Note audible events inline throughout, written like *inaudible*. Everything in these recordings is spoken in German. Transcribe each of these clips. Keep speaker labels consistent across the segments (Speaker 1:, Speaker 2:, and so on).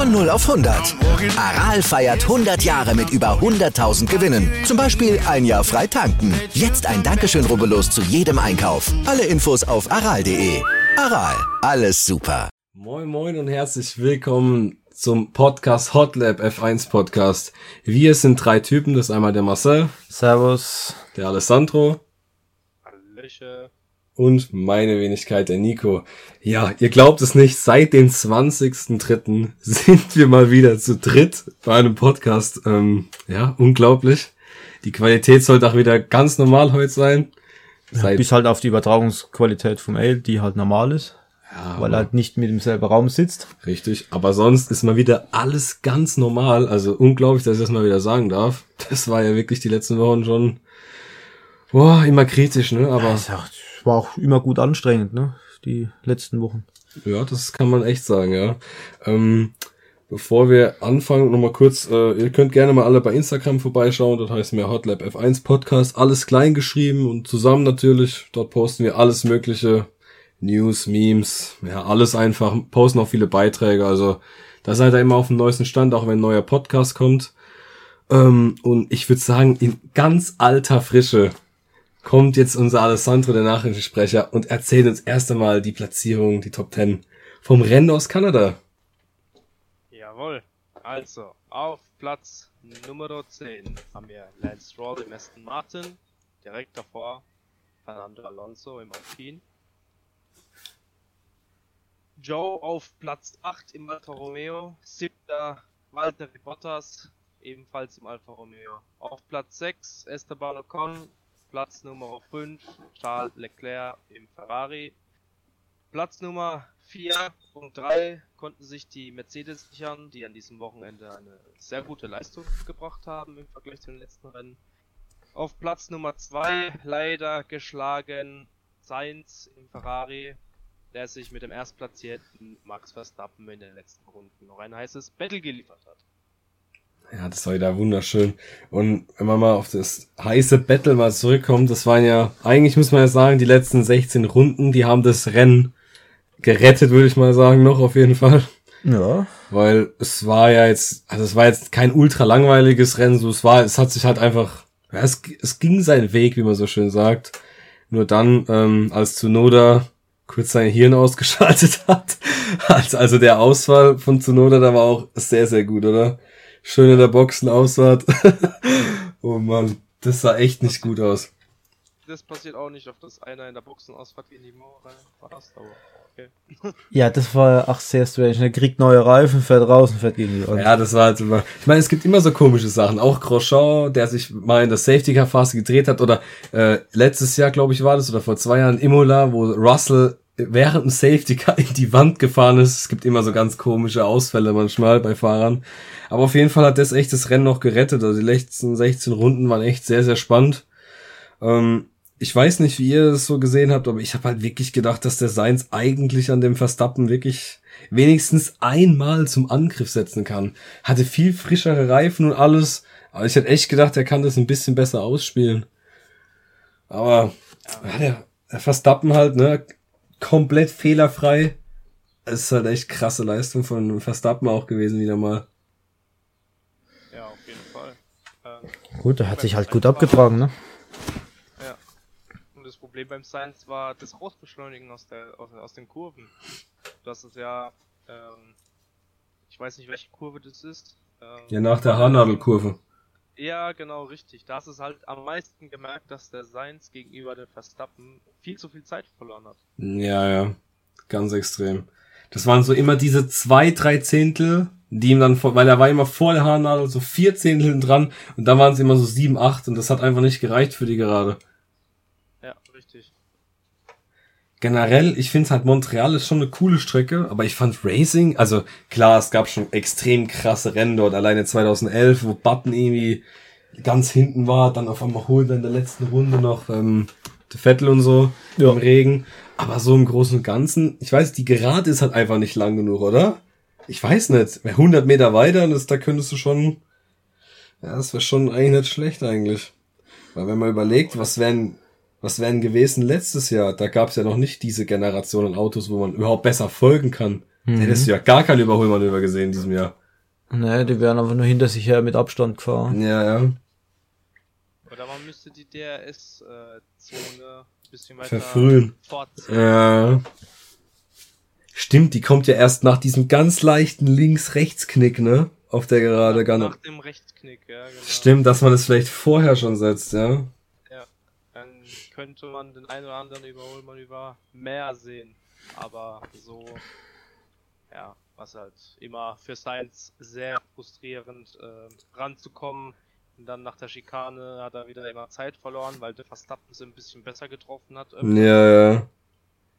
Speaker 1: Von 0 auf 100. Aral feiert 100 Jahre mit über 100.000 Gewinnen. Zum Beispiel ein Jahr frei tanken. Jetzt ein Dankeschön, rubbellos zu jedem Einkauf. Alle Infos auf aral.de. Aral, alles super.
Speaker 2: Moin Moin und herzlich willkommen zum Podcast Hotlab F1 Podcast. Wir sind drei Typen, das ist einmal der Marcel.
Speaker 3: Servus.
Speaker 2: Der Alessandro.
Speaker 4: Hallöche
Speaker 2: und meine Wenigkeit, der Nico. Ja, ihr glaubt es nicht, seit dem 20.03. sind wir mal wieder zu dritt bei einem Podcast. Ähm, ja, unglaublich. Die Qualität sollte auch wieder ganz normal heute sein.
Speaker 3: Ja, bis halt auf die Übertragungsqualität vom Ale, die halt normal ist. Ja, weil er halt nicht mit im selben Raum sitzt.
Speaker 2: Richtig, aber sonst ist mal wieder alles ganz normal. Also unglaublich, dass ich das mal wieder sagen darf. Das war ja wirklich die letzten Wochen schon boah, immer kritisch, ne? Aber
Speaker 3: ja, war auch immer gut anstrengend, ne? Die letzten Wochen.
Speaker 2: Ja, das kann man echt sagen, ja. Ähm, bevor wir anfangen, nochmal kurz, äh, ihr könnt gerne mal alle bei Instagram vorbeischauen, dort heißt mir Hotlab F1 Podcast, alles klein geschrieben und zusammen natürlich. Dort posten wir alles mögliche, News, Memes, ja, alles einfach, posten auch viele Beiträge, also da seid ihr immer auf dem neuesten Stand, auch wenn ein neuer Podcast kommt. Ähm, und ich würde sagen, in ganz alter Frische kommt jetzt unser Alessandro, der Nachrichtensprecher, und erzählt uns erst einmal die Platzierung, die Top 10 vom Rennen aus Kanada.
Speaker 4: Jawohl. Also, auf Platz Nummer 10 haben wir Lance Stroll im Aston Martin, direkt davor Fernando Alonso im Alpine. Joe auf Platz 8 im Alfa Romeo, siebter Walter Bottas, ebenfalls im Alfa Romeo. Auf Platz 6 Esteban Ocon, Platz Nummer 5 Charles Leclerc im Ferrari. Platz Nummer 4 und 3 konnten sich die Mercedes sichern, die an diesem Wochenende eine sehr gute Leistung gebracht haben im Vergleich zu den letzten Rennen. Auf Platz Nummer 2 leider geschlagen Sainz im Ferrari, der sich mit dem erstplatzierten Max Verstappen in den letzten Runden noch ein heißes Battle geliefert hat.
Speaker 2: Ja, das war wieder wunderschön. Und wenn man mal auf das heiße Battle mal zurückkommt, das waren ja, eigentlich muss man ja sagen, die letzten 16 Runden, die haben das Rennen gerettet, würde ich mal sagen, noch auf jeden Fall.
Speaker 3: Ja.
Speaker 2: Weil es war ja jetzt, also es war jetzt kein ultra langweiliges Rennen, so es war, es hat sich halt einfach, ja, es, es ging seinen Weg, wie man so schön sagt. Nur dann, ähm, als Tsunoda kurz sein Hirn *laughs* ausgeschaltet hat, als also der Ausfall von Tsunoda, da war auch sehr, sehr gut, oder? Schön in der Boxen aussaht. *laughs* oh Mann, das sah echt nicht gut aus.
Speaker 4: Das passiert auch nicht, auf das einer in der Boxen ausfahrt wie in die Mauer passt, aber okay. *laughs*
Speaker 3: ja, das war ach sehr strange. Er kriegt neue Reifen, fährt raus und fährt gegen die
Speaker 2: Wand. Ja, das war halt immer. Ich meine, es gibt immer so komische Sachen. Auch Grosjean, der sich mal in der Safety Car Phase gedreht hat, oder äh, letztes Jahr, glaube ich, war das, oder vor zwei Jahren Imola, wo Russell während dem Safety Car in die Wand gefahren ist. Es gibt immer so ganz komische Ausfälle manchmal bei Fahrern. Aber auf jeden Fall hat das echt das Rennen noch gerettet. Also die letzten 16 Runden waren echt sehr, sehr spannend. Ähm, ich weiß nicht, wie ihr es so gesehen habt, aber ich habe halt wirklich gedacht, dass der Seins eigentlich an dem Verstappen wirklich wenigstens einmal zum Angriff setzen kann. Hatte viel frischere Reifen und alles. Aber ich hätte echt gedacht, er kann das ein bisschen besser ausspielen. Aber ja, der Verstappen halt, ne, komplett fehlerfrei. Es ist halt echt krasse Leistung von Verstappen auch gewesen wieder mal.
Speaker 4: Ja, auf jeden Fall.
Speaker 3: Ähm, gut, er hat sich halt gut abgetragen, ne?
Speaker 4: Ja. Und das Problem beim Science war das Rausbeschleunigen aus, der, aus, aus den Kurven. Das ist ja, ähm, ich weiß nicht, welche Kurve das ist.
Speaker 2: Ähm, ja, nach der Haarnadelkurve.
Speaker 4: Ja, genau, richtig. Da hast es halt am meisten gemerkt, dass der Seins gegenüber den Verstappen viel zu viel Zeit verloren hat.
Speaker 2: Ja, ja. Ganz extrem. Das waren so immer diese zwei, drei Zehntel, die ihm dann, vor, weil er war immer vor der Haarnadel, so vier Zehntel dran und da waren es immer so sieben, acht und das hat einfach nicht gereicht für die Gerade.
Speaker 4: Ja, richtig.
Speaker 2: Generell, ich finde halt Montreal ist schon eine coole Strecke, aber ich fand Racing, also klar, es gab schon extrem krasse Rennen dort, alleine 2011, wo Button irgendwie ganz hinten war, dann auf einmal holt er in der letzten Runde noch ähm, der Vettel und so ja. im Regen. Aber so im Großen und Ganzen, ich weiß, die Gerade ist halt einfach nicht lang genug, oder? Ich weiß nicht. 100 Meter weiter, das, da könntest du schon, ja, das wäre schon eigentlich nicht schlecht eigentlich. Weil wenn man überlegt, was wären, was wären gewesen letztes Jahr, da gab es ja noch nicht diese Generation an Autos, wo man überhaupt besser folgen kann. Mhm. Da hättest du ja gar kein Überholmanöver gesehen in diesem Jahr.
Speaker 3: Nee, die wären einfach nur hinter sich her mit Abstand gefahren.
Speaker 2: Ja, ja.
Speaker 4: Oder man müsste die DRS-Zone ein bisschen weiter
Speaker 2: verfrühen. Fortziehen. Ja. Stimmt, die kommt ja erst nach diesem ganz leichten Links-Rechts-Knick, ne? Auf der gerade
Speaker 4: gar Nach dem Rechtsknick, ja, genau.
Speaker 2: Stimmt, dass man es das vielleicht vorher schon setzt,
Speaker 4: ja? Könnte man den einen oder anderen Überholmanöver mehr sehen. Aber so, ja, was halt immer für Science sehr frustrierend äh, ranzukommen. Und dann nach der Schikane hat er wieder immer Zeit verloren, weil der Verstappen sie ein bisschen besser getroffen hat.
Speaker 2: Irgendwie. Ja, ja.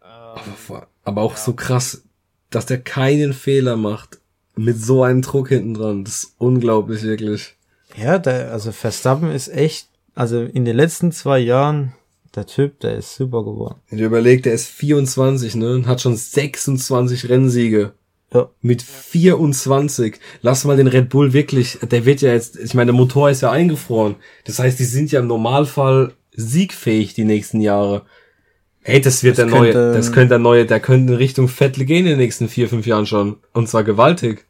Speaker 2: Ähm, aber auch ja. so krass, dass der keinen Fehler macht mit so einem Druck hinten dran. Das ist unglaublich, wirklich.
Speaker 3: Ja, der, also Verstappen ist echt, also in den letzten zwei Jahren, der Typ, der ist super geworden.
Speaker 2: Ich überlege, der ist 24, ne, und hat schon 26 Rennsiege. Ja. Mit 24. Lass mal den Red Bull wirklich, der wird ja jetzt, ich meine, der Motor ist ja eingefroren. Das heißt, die sind ja im Normalfall siegfähig die nächsten Jahre. Ey, das wird das der könnte, neue, das könnte der neue, der könnte in Richtung Vettel gehen in den nächsten vier, fünf Jahren schon. Und zwar gewaltig.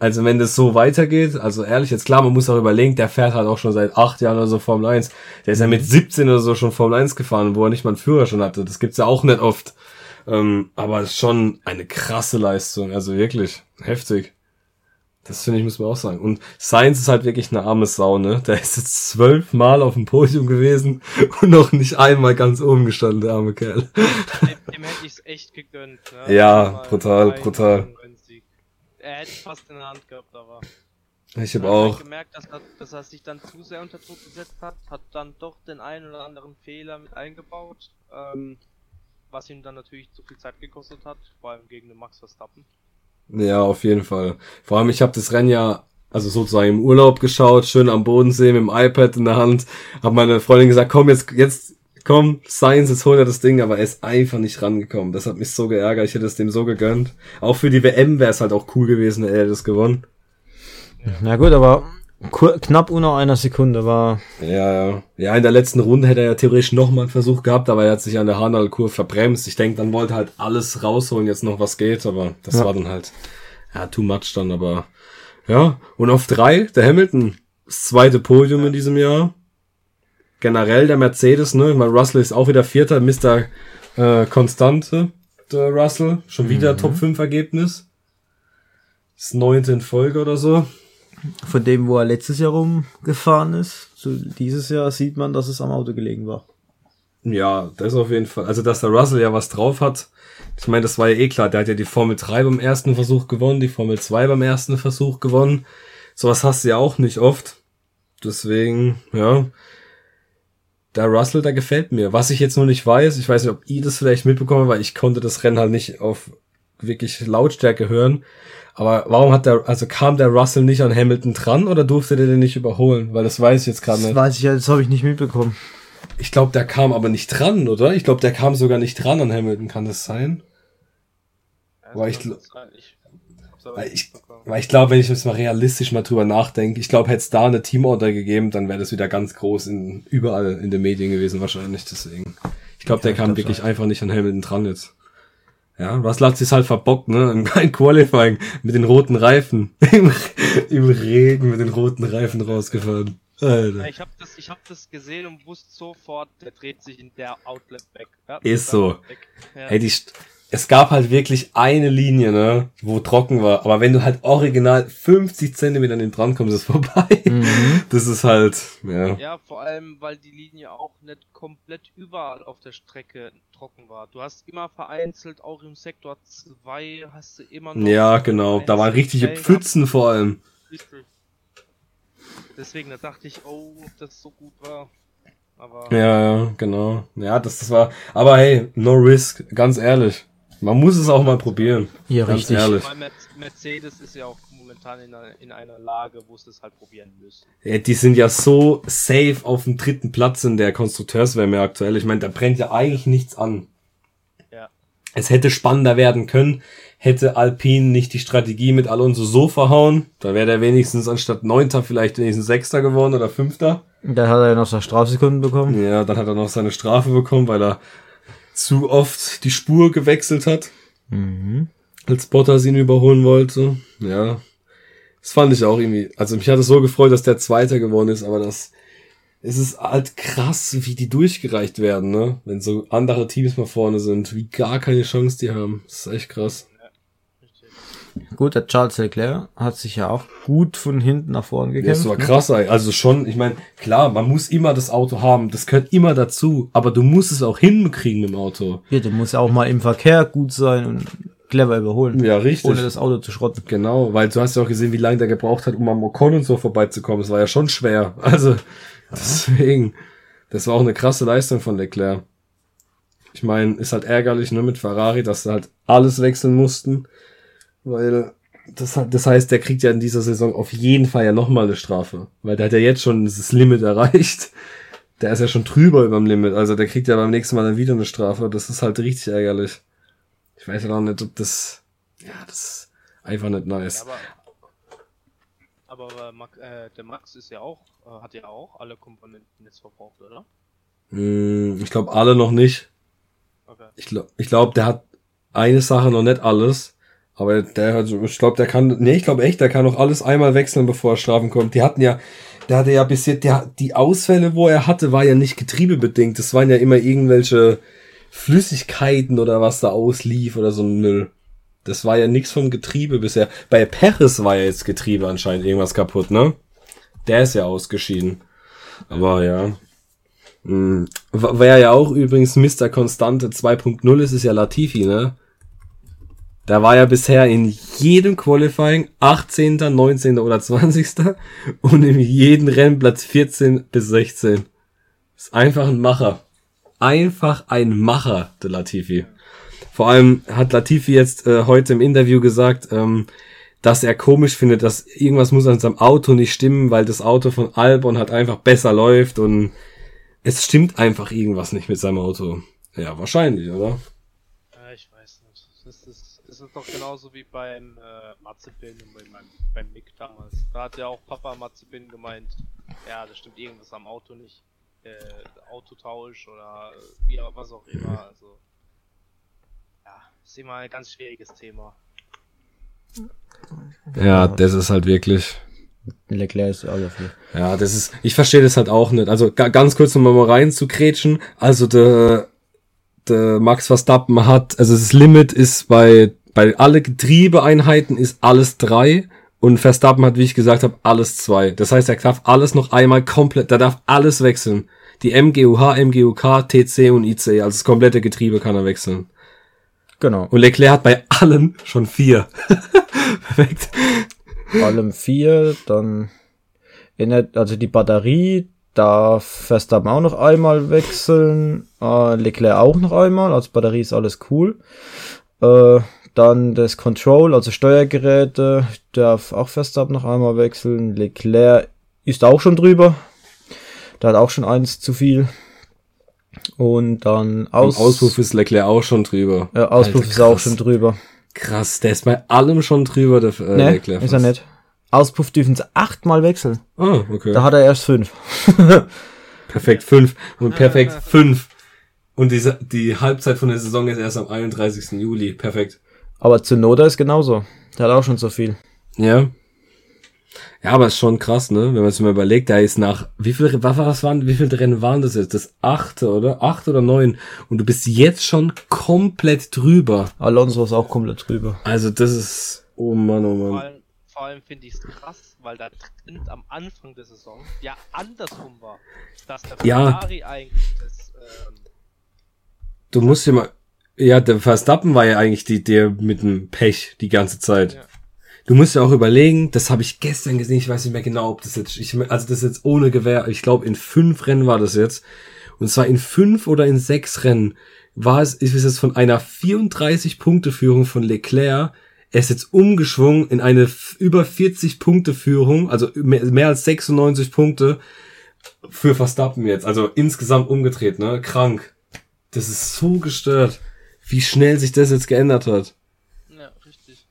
Speaker 2: Also wenn das so weitergeht, also ehrlich, jetzt klar, man muss auch überlegen, der fährt halt auch schon seit acht Jahren oder so Formel 1. Der ist ja mit 17 oder so schon Formel 1 gefahren, wo er nicht mal einen Führer schon hatte. Das gibt's ja auch nicht oft. Ähm, aber schon eine krasse Leistung, also wirklich heftig. Das finde ich, muss man auch sagen. Und Science ist halt wirklich eine arme Sau, ne? Der ist jetzt zwölfmal auf dem Podium gewesen und noch nicht einmal ganz oben gestanden, der arme Kerl.
Speaker 4: Dem, dem hätte ich's echt gegönnt,
Speaker 2: ne? Ja, brutal, brutal.
Speaker 4: Er hätte fast in der Hand gehabt, aber.
Speaker 2: Ich habe auch.
Speaker 4: Halt gemerkt, dass er, dass er sich dann zu sehr unter Druck gesetzt hat, hat dann doch den einen oder anderen Fehler mit eingebaut, ähm, was ihm dann natürlich zu viel Zeit gekostet hat, vor allem gegen den Max Verstappen.
Speaker 2: Ja, auf jeden Fall. Vor allem, ich habe das Rennen ja also sozusagen im Urlaub geschaut, schön am Bodensee mit dem iPad in der Hand. Hab meine Freundin gesagt, komm jetzt, jetzt, komm, Science, jetzt hol er das Ding, aber er ist einfach nicht rangekommen. Das hat mich so geärgert, ich hätte es dem so gegönnt. Auch für die WM wäre es halt auch cool gewesen, er hätte es gewonnen.
Speaker 3: Ja. Na gut, aber knapp unter einer Sekunde war.
Speaker 2: Ja, ja. Ja, in der letzten Runde hätte er ja theoretisch nochmal einen Versuch gehabt, aber er hat sich an der Hanal-Kurve verbremst. Ich denke, dann wollte halt alles rausholen, jetzt noch was geht, aber das ja. war dann halt, ja, too much dann, aber, ja. Und auf drei, der Hamilton, das zweite Podium in diesem Jahr. Generell der Mercedes, ne, weil Russell ist auch wieder Vierter, Mr. Äh, Konstante, der Russell, schon wieder mhm. Top 5 Ergebnis. Das neunte in Folge oder so
Speaker 3: von dem, wo er letztes Jahr rumgefahren ist. So dieses Jahr sieht man, dass es am Auto gelegen war.
Speaker 2: Ja, das auf jeden Fall. Also, dass der Russell ja was drauf hat. Ich meine, das war ja eh klar. Der hat ja die Formel 3 beim ersten Versuch gewonnen, die Formel 2 beim ersten Versuch gewonnen. Sowas hast du ja auch nicht oft. Deswegen, ja. Der Russell, der gefällt mir. Was ich jetzt nur nicht weiß, ich weiß nicht, ob ihr das vielleicht mitbekommen, weil ich konnte das Rennen halt nicht auf wirklich Lautstärke hören. Aber warum hat der, also kam der Russell nicht an Hamilton dran oder durfte der den nicht überholen? Weil das weiß ich jetzt gerade nicht.
Speaker 3: Das weiß ich ja, das habe ich nicht mitbekommen.
Speaker 2: Ich glaube, der kam aber nicht dran, oder? Ich glaube, der kam sogar nicht dran an Hamilton, kann das sein? Ja, weil ich, ich, weil ich, ich glaube, wenn ich jetzt mal realistisch mal drüber nachdenke, ich glaube, hätte es da eine Teamorder gegeben, dann wäre das wieder ganz groß in, überall in den Medien gewesen wahrscheinlich, deswegen. Ich glaube, der kam wirklich einfach nicht an Hamilton dran jetzt. Ja, Russell hat sich halt verbockt, ne? *laughs* Im Qualifying mit den roten Reifen. *laughs* Im, Im Regen mit den roten Reifen rausgefahren.
Speaker 4: Alter. Ich habe das, ich hab das gesehen und wusste sofort, der dreht sich in der Outlet weg.
Speaker 2: Ja, ist so. Ja. Hey, die, es gab halt wirklich eine Linie, ne, wo trocken war. Aber wenn du halt original 50 Zentimeter an den dran kommst, ist es *laughs* vorbei. Mhm. Das ist halt, ja.
Speaker 4: Ja, vor allem, weil die Linie auch nicht komplett überall auf der Strecke trocken war. Du hast immer vereinzelt, auch im Sektor 2 hast du immer
Speaker 2: noch. Ja, genau. Da waren richtige Pfützen vor allem.
Speaker 4: Deswegen, da dachte ich, oh, ob das so gut war. Aber
Speaker 2: Ja, ja, genau. Ja, das, das war, aber hey, no risk, ganz ehrlich. Man muss es auch mal probieren.
Speaker 3: Ja,
Speaker 2: ganz
Speaker 3: richtig.
Speaker 2: ehrlich.
Speaker 4: Mercedes ist ja auch momentan in einer, in einer Lage, wo sie es halt probieren müssen.
Speaker 2: Ja, die sind ja so safe auf dem dritten Platz in der Konstrukteurswärme aktuell. Ich meine, da brennt ja eigentlich nichts an.
Speaker 4: Ja.
Speaker 2: Es hätte spannender werden können, hätte Alpine nicht die Strategie mit Alonso so verhauen. Da wäre der wenigstens anstatt Neunter vielleicht wenigstens Sechster geworden oder Fünfter.
Speaker 3: Dann hat er ja noch so Strafsekunden bekommen.
Speaker 2: Ja, dann hat er noch seine Strafe bekommen, weil er zu oft die Spur gewechselt hat. Als Bottas ihn überholen wollte. Ja. Das fand ich auch irgendwie. Also mich hat es so gefreut, dass der Zweiter geworden ist, aber das es ist halt krass, wie die durchgereicht werden, ne? Wenn so andere Teams mal vorne sind, wie gar keine Chance die haben. Das ist echt krass.
Speaker 3: Gut, der Charles Leclerc hat sich ja auch gut von hinten nach vorne
Speaker 2: Das
Speaker 3: gekämpft.
Speaker 2: war
Speaker 3: ne?
Speaker 2: krass, ey. also schon, ich meine, klar, man muss immer das Auto haben, das gehört immer dazu, aber du musst es auch hinkriegen mit dem Auto.
Speaker 3: Ja, du musst ja auch mal im Verkehr gut sein und clever überholen.
Speaker 2: Ja, richtig.
Speaker 3: Ohne das Auto zu schrotten.
Speaker 2: Genau, weil du hast ja auch gesehen, wie lange der gebraucht hat, um am Ocon und so vorbeizukommen. Es war ja schon schwer. *laughs* Also, deswegen, das war auch eine krasse Leistung von Leclerc. Ich meine, ist halt ärgerlich, ne, mit Ferrari, dass sie halt alles wechseln mussten. Weil, das, das heißt, der kriegt ja in dieser Saison auf jeden Fall ja nochmal eine Strafe. Weil der hat ja jetzt schon das Limit erreicht. Der ist ja schon drüber über dem Limit. Also, der kriegt ja beim nächsten Mal dann wieder eine Strafe. Das ist halt richtig ärgerlich. Ich weiß ja auch nicht, ob das, ja, das ist einfach nicht nice.
Speaker 4: Ja, aber aber äh, Max, äh, der Max ist ja auch, äh, hat ja auch alle Komponenten jetzt verbraucht, oder?
Speaker 2: Hm, Ich glaube alle noch nicht.
Speaker 4: Okay.
Speaker 2: Ich glaube, ich glaub, der hat eine Sache noch nicht alles. Aber der hat, ich glaube, der kann, nee, ich glaube echt, der kann noch alles einmal wechseln, bevor er Strafen kommt. Die hatten ja, der hatte ja bis jetzt, der, die Ausfälle, wo er hatte, war ja nicht getriebebedingt. Das waren ja immer irgendwelche Flüssigkeiten oder was da auslief oder so ein Müll. Das war ja nichts vom Getriebe bisher. Bei Peres war ja jetzt Getriebe anscheinend irgendwas kaputt, ne? Der ist ja ausgeschieden. Aber ja. Hm, Wer ja auch übrigens Mr. Konstante 2.0 ist, ist ja Latifi, ne? Der war ja bisher in jedem Qualifying 18., 19. oder 20. und in jedem Rennplatz 14 bis 16. Ist einfach ein Macher. Einfach ein Macher, der Latifi. Vor allem hat Latifi jetzt äh, heute im Interview gesagt, ähm, dass er komisch findet, dass irgendwas muss an seinem Auto nicht stimmen, weil das Auto von Albon halt einfach besser läuft und es stimmt einfach irgendwas nicht mit seinem Auto. Ja, wahrscheinlich, oder?
Speaker 4: Ja, ich weiß nicht. Das ist, das ist doch genauso wie beim äh, Mazepin und bei meinem, beim Mick damals. Da hat ja auch Papa Mazepin gemeint, ja, da stimmt irgendwas am Auto nicht. Äh, Autotausch oder äh, wie auch- was auch immer. Also ja, ist immer ein ganz schwieriges Thema.
Speaker 2: Ja, das ist halt wirklich.
Speaker 3: Leclerc ist alles viel.
Speaker 2: Ja, das ist, ich verstehe das halt auch nicht. Also ga, ganz kurz um mal rein zu kretschen. Also der, der Max Verstappen hat, also das Limit ist bei, bei alle Getriebeeinheiten ist alles drei und Verstappen hat, wie ich gesagt habe, alles zwei. Das heißt, er darf alles noch einmal komplett, der darf alles wechseln. Die MGUH, MGUK, TC und IC, also das komplette Getriebe kann er wechseln.
Speaker 3: Genau.
Speaker 2: Und Leclerc hat bei allen schon vier. *laughs* Perfekt.
Speaker 3: allem vier, dann erinnert, also die Batterie darf Verstappen auch noch einmal wechseln, äh, Leclerc auch noch einmal, als Batterie ist alles cool. Äh, dann das Control, also Steuergeräte, darf auch Verstappen noch einmal wechseln. Leclerc ist auch schon drüber. Der hat auch schon eins zu viel. Und dann
Speaker 2: Aus
Speaker 3: Aus
Speaker 2: Auspuff ist Leclerc auch schon drüber.
Speaker 3: äh, Auspuff
Speaker 2: Alter,
Speaker 3: ist auch schon drüber.
Speaker 2: Krass, der ist bei allem schon drüber, der äh,
Speaker 3: Ne,
Speaker 2: Leclerc.
Speaker 3: ist er
Speaker 2: fast.
Speaker 3: nicht. Auspuff dürfen sie achtmal wechseln.
Speaker 2: Ah, okay.
Speaker 3: Da hat er erst fünf. *laughs*
Speaker 2: perfekt fünf und perfekt fünf. Und diese, die Halbzeit von der Saison ist erst am 31. Juli. Perfekt.
Speaker 3: Aber Zunoda ist genauso. Der hat auch schon so viel.
Speaker 2: Ja. Ja, aber ist schon krass, ne? Wenn man sich mal überlegt, der ist nach, wie viel, was, was waren, wie viele Rennen waren das jetzt? Das achte, oder? Acht oder neun. Und du bist jetzt schon komplett drüber.
Speaker 3: Alonso ist auch komplett drüber.
Speaker 2: Also das ist, oh Mann, oh
Speaker 4: Vor
Speaker 2: Mann.
Speaker 4: allem, vor allem finde ich es krass, weil der Trend am Anfang der Saison ja andersrum war. Dass der
Speaker 2: Ja.
Speaker 4: Ferrari eigentlich das, ähm,
Speaker 2: Du musst dir mal, ja, der Verstappen war ja eigentlich die, der mit dem Pech die ganze Zeit.
Speaker 4: Ja.
Speaker 2: du musst ja auch überlegen, das habe ich gestern gesehen, ich weiß nicht mehr genau, ob das jetzt, ich, also das ist jetzt ohne Gewehr, ich glaube in fünf Rennen war das jetzt. Und zwar in fünf oder in sechs Rennen war es, ist es jetzt von einer 34-Punkte-Führung von Leclerc, er ist jetzt umgeschwungen in eine über 40-Punkte-Führung, also mehr, mehr als 96 Punkte für Verstappen jetzt. Also insgesamt umgedreht, ne? Krank. Das ist so gestört, wie schnell sich das jetzt geändert hat.
Speaker 4: Ja, richtig.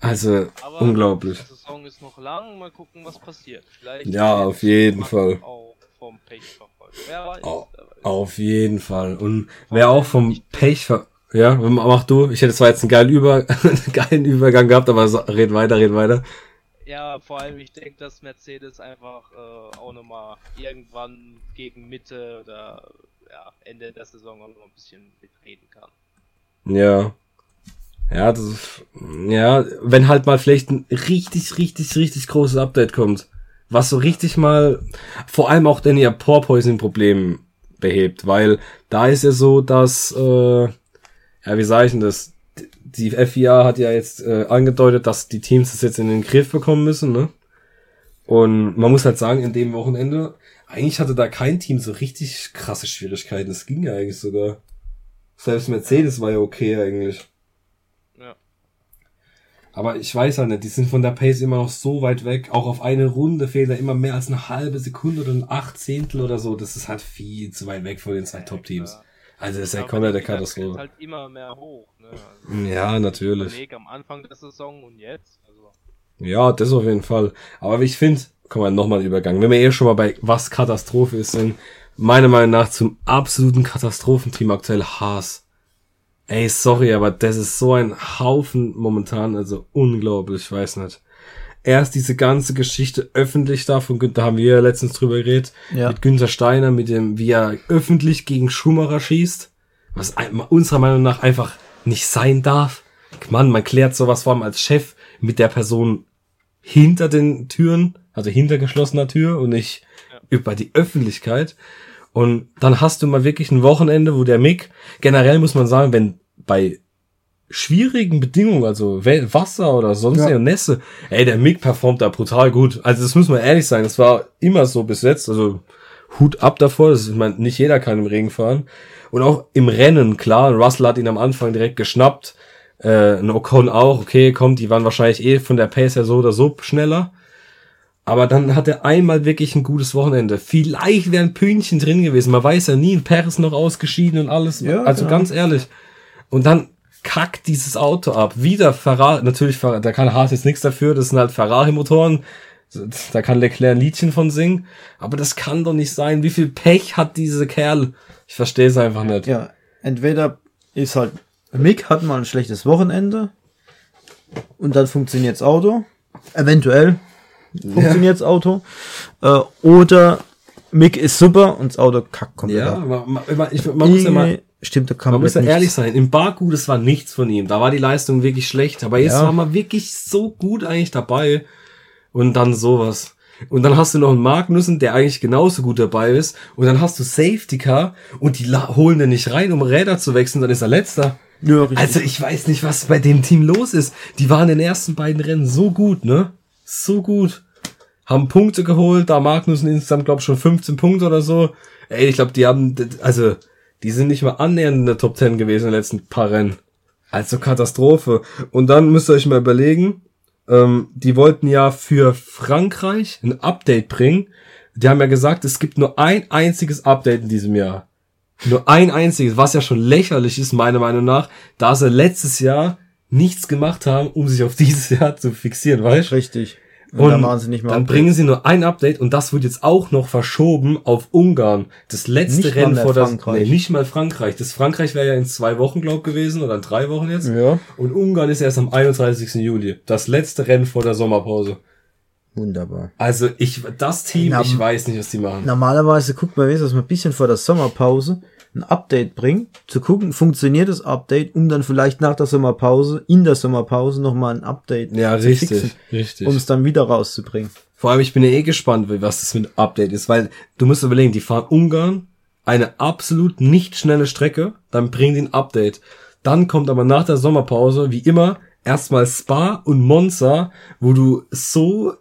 Speaker 2: Also,
Speaker 4: Aber
Speaker 2: unglaublich.
Speaker 4: Die Saison ist noch lang, mal gucken, was passiert. Vielleicht
Speaker 2: Ja, auf jeden Fall.
Speaker 4: Auch vom Pech verfolgt. Wer weiß.
Speaker 2: Au-
Speaker 4: wer weiß.
Speaker 2: Auf jeden Fall. Und wer auch vom Pech ver ja, mach du. Ich hätte zwar jetzt einen geilen, Über *laughs* geilen Übergang gehabt, aber so, red weiter, red weiter.
Speaker 4: Ja, vor allem, ich denke, dass Mercedes einfach äh, auch nochmal irgendwann gegen Mitte oder ja, Ende der Saison auch noch ein bisschen mitreden kann.
Speaker 2: Ja. Ja, das ist, ja, wenn halt mal vielleicht ein richtig, richtig, richtig großes Update kommt, was so richtig mal, vor allem auch denn ihr Porpoising-Problem behebt, weil da ist ja so, dass, äh, ja, wie sage ich denn das? Die FIA hat ja jetzt äh, angedeutet, dass die Teams das jetzt in den Griff bekommen müssen, ne? Und man muss halt sagen, in dem Wochenende, eigentlich hatte da kein Team so richtig krasse Schwierigkeiten. Es ging ja eigentlich sogar. Selbst Mercedes war ja okay eigentlich.
Speaker 4: Ja.
Speaker 2: Aber ich weiß halt nicht, die sind von der Pace immer noch so weit weg. Auch auf eine Runde fehlt da immer mehr als eine halbe Sekunde oder ein Achtzehntel oder so. Das ist halt viel zu weit weg von den zwei Top-Teams. Also das ist ja
Speaker 4: Liga fällt
Speaker 2: Katastrophe.
Speaker 4: halt immer mehr hoch. Ne? Also,
Speaker 2: Ja, natürlich.
Speaker 4: Am Anfang der Saison und jetzt.
Speaker 2: Ja, das auf jeden Fall. Aber wie ich finde, komm mal nochmal ein Übergang. Wenn wir eh schon mal bei was Katastrophe ist, sind meiner Meinung nach zum absoluten Katastrophenteam aktuell Haas. Ey, sorry, aber das ist so ein Haufen momentan, also unglaublich, ich weiß nicht. Erst diese ganze Geschichte öffentlich da von Günther, da haben wir ja letztens drüber geredet,
Speaker 3: Ja.
Speaker 2: mit Günther Steiner, mit dem, wie er öffentlich gegen Schumacher schießt, was unserer Meinung nach einfach nicht sein darf. Mann, man klärt sowas vor allem als Chef mit der Person hinter den Türen, also hinter geschlossener Tür und nicht über die Öffentlichkeit. Und dann hast du mal wirklich ein Wochenende, wo der Mick, generell muss man sagen, wenn bei schwierigen Bedingungen, also Wasser oder sonst
Speaker 3: Ja.
Speaker 2: ja. Nässe, ey, der Mick performt da brutal gut. Also das muss man ehrlich sagen, das war immer so bis jetzt, also Hut ab davor, das ist, ich meine, nicht jeder kann im Regen fahren. Und auch im Rennen, klar, Russell hat ihn am Anfang direkt geschnappt, äh, ein Ocon auch, okay, kommt, die waren wahrscheinlich eh von der Pace her so oder so schneller. Aber dann hat er einmal wirklich ein gutes Wochenende. Vielleicht wäre ein Pünktchen drin gewesen. Man weiß ja nie, ein Paris noch ausgeschieden und alles.
Speaker 3: Ja,
Speaker 2: also
Speaker 3: genau.
Speaker 2: ganz ehrlich. Und dann kackt dieses Auto ab. Wieder Ferrari, natürlich, da kann Haas jetzt nichts dafür, das sind halt Ferrari-Motoren. Da kann Leclerc ein Liedchen von singen. Aber das kann doch nicht sein. Wie viel Pech hat diese Kerl? Ich verstehe es einfach nicht.
Speaker 3: Ja, entweder ist halt, Mick hat mal ein schlechtes Wochenende und dann funktioniert's Auto. Eventuell funktioniert's Auto. Äh, oder Mick ist super und das Auto kackt komplett
Speaker 2: Ja,
Speaker 3: ab.
Speaker 2: man, man, ich, man muss ja mal,
Speaker 3: stimmt da
Speaker 2: Man muss ja ehrlich sein, im Baku, das war nichts von ihm. Da war die Leistung wirklich schlecht. Aber jetzt
Speaker 3: Ja.
Speaker 2: war man wirklich so gut eigentlich dabei. Und dann sowas. Und dann hast du noch einen Magnussen, der eigentlich genauso gut dabei ist. Und dann hast du Safety Car und die holen den nicht rein, um Räder zu wechseln. Dann ist er letzter.
Speaker 3: Ja.
Speaker 2: Also ich weiß nicht, was bei dem Team los ist. Die waren in den ersten beiden Rennen so gut, ne? So gut. Haben Punkte geholt, da Magnussen insgesamt, glaube ich, schon 15 Punkte oder so. Ey, ich glaube, die haben, also, die sind nicht mal annähernd in der Top 10 gewesen in den letzten paar Rennen. Also Katastrophe. Und dann müsst ihr euch mal überlegen, ähm, die wollten ja für Frankreich ein Update bringen. Die haben ja gesagt, es gibt nur ein einziges Update in diesem Jahr. Nur ein einziges, was ja schon lächerlich ist, meiner Meinung nach, da sie letztes Jahr nichts gemacht haben, um sich auf *laughs* dieses Jahr zu fixieren, weißt du?
Speaker 3: Richtig. Und,
Speaker 2: Und
Speaker 3: dann machen sie nicht mehr
Speaker 2: Dann bringen sie nur ein Update und das wird jetzt auch noch verschoben auf Ungarn. Das letzte
Speaker 3: Nicht mal
Speaker 2: Rennen vor der,
Speaker 3: Frankreich.
Speaker 2: nee, nicht mal Frankreich. Das Frankreich wäre ja in zwei Wochen, glaub gewesen, oder in drei Wochen jetzt.
Speaker 3: Ja.
Speaker 2: Und Ungarn ist erst am 31. Juli. Das letzte Rennen vor der Sommerpause.
Speaker 3: Wunderbar.
Speaker 2: Also ich, das Team,
Speaker 3: Na,
Speaker 2: ich weiß nicht, was die machen.
Speaker 3: Normalerweise guckt man wenigstens, man ein bisschen vor der Sommerpause ein Update bringt, zu gucken, funktioniert das Update, um dann vielleicht nach der Sommerpause, in der Sommerpause nochmal ein Update
Speaker 2: Ja,
Speaker 3: zu
Speaker 2: richtig,
Speaker 3: fixen,
Speaker 2: richtig.
Speaker 3: um es dann wieder rauszubringen.
Speaker 2: Vor allem, ich bin ja eh gespannt, was das mit Update ist, weil du musst überlegen, die fahren Ungarn, eine absolut nicht schnelle Strecke, dann bringen die ein Update. Dann kommt aber nach der Sommerpause, wie immer, erstmal Spa und Monza, wo du so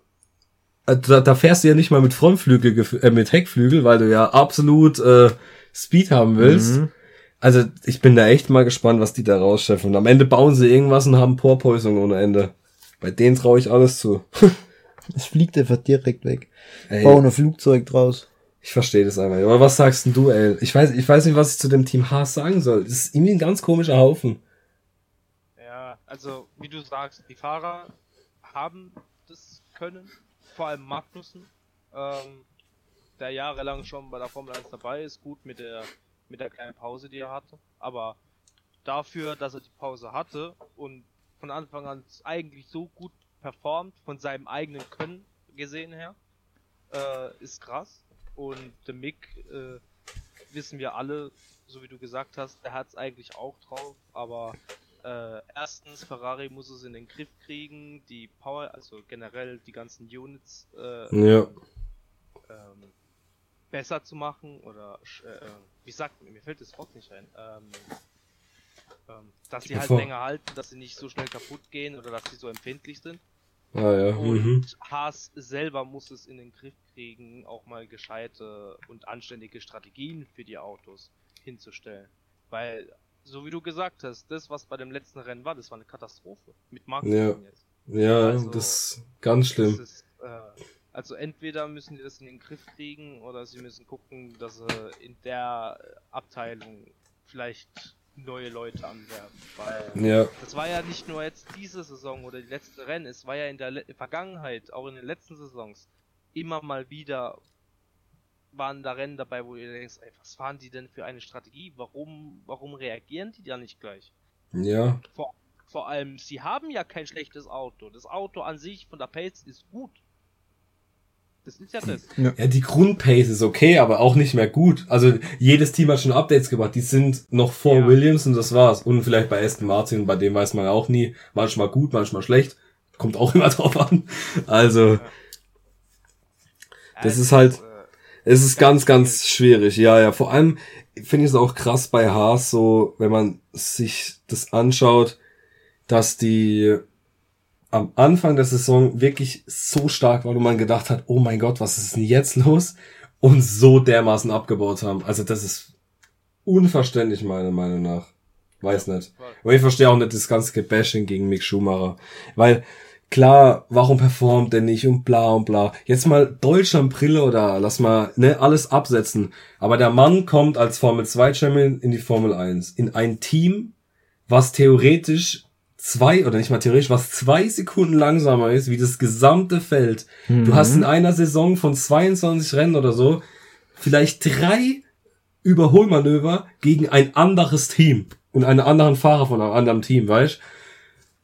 Speaker 2: äh, da, da fährst du ja nicht mal mit Frontflügel, äh, mit Heckflügel, weil du ja absolut äh, Speed haben willst. Mhm. Also ich bin da echt mal gespannt, was die da rausschaffen. Und am Ende bauen sie irgendwas und haben Porpoising ohne Ende. Bei denen traue ich alles zu. *laughs*
Speaker 3: es fliegt einfach direkt weg. Ey, bauen ein Flugzeug draus.
Speaker 2: Ich verstehe das einfach. Aber was sagst denn du, ey? Ich weiß, ich weiß nicht, was ich zu dem Team Haas sagen soll. Das ist irgendwie ein ganz komischer Haufen.
Speaker 4: Ja, also wie du sagst, die Fahrer haben das Können, vor allem Magnussen, ähm, der jahrelang schon bei der Formel 1 dabei ist, gut mit der mit der kleinen Pause, die er hatte. Aber dafür, dass er die Pause hatte und von Anfang an eigentlich so gut performt, von seinem eigenen Können gesehen her, äh, ist krass. Und der Mick, äh, wissen wir alle, so wie du gesagt hast, der hat es eigentlich auch drauf, aber äh, erstens, Ferrari muss es in den Griff kriegen, die Power, also generell die ganzen Units äh, ja. ähm, besser zu machen oder äh, wie sagt mir fällt das Wort nicht ein. Ähm, ähm, dass sie halt Bevor. länger halten, dass sie nicht so schnell kaputt gehen oder dass sie so empfindlich sind.
Speaker 2: Ah, ja.
Speaker 4: Und mhm. Haas selber muss es in den Griff kriegen, auch mal gescheite und anständige Strategien für die Autos hinzustellen. Weil, so wie du gesagt hast, das, was bei dem letzten Rennen war, das war eine Katastrophe. Mit Markus
Speaker 2: ja. jetzt. Ja, also, das ist ganz schlimm. Ist,
Speaker 4: äh, also entweder müssen die das in den Griff kriegen oder sie müssen gucken, dass sie in der Abteilung vielleicht neue Leute anwerben. Weil
Speaker 2: ja.
Speaker 4: das war ja nicht nur jetzt diese Saison oder die letzte Rennen, es war ja in der Le Vergangenheit, auch in den letzten Saisons, immer mal wieder waren da Rennen dabei, wo ihr denkst, ey, was fahren die denn für eine Strategie? Warum, warum reagieren die da nicht gleich?
Speaker 2: Ja.
Speaker 4: Vor, vor allem, sie haben ja kein schlechtes Auto. Das Auto an sich von der Pace ist gut. Das ist ja das. Ja.
Speaker 2: ja, die Grundpace ist okay, aber auch nicht mehr gut. Also jedes Team hat schon Updates gebracht. Die sind noch vor ja. Williams und das war's. Und vielleicht bei Aston Martin, bei dem weiß man ja auch nie. Manchmal gut, manchmal schlecht. Kommt auch *laughs* immer drauf an. Also, ja. das ist halt, äh, es ist ganz, ganz schwierig. Ja, ja. Vor allem finde ich es auch krass bei Haas so, wenn man sich das anschaut, dass die am Anfang der Saison wirklich so stark war, wo man gedacht hat, oh mein Gott, was ist denn jetzt los? Und so dermaßen abgebaut haben. Also das ist unverständlich meiner Meinung nach. Weiß nicht. Aber ich verstehe auch nicht das ganze Gebashing gegen Mick Schumacher. Weil, klar, warum performt der nicht und bla und bla. Jetzt mal Deutschland-Brille oder lass mal, ne, alles absetzen. Aber der Mann kommt als Formel 2 Champion in die Formel 1. In ein Team, was theoretisch zwei, oder nicht mal theoretisch, was zwei Sekunden langsamer ist, wie das gesamte Feld. Mhm. Du hast in einer Saison von 22 Rennen oder so vielleicht drei Überholmanöver gegen ein anderes Team und einen anderen Fahrer von einem anderen Team, weißt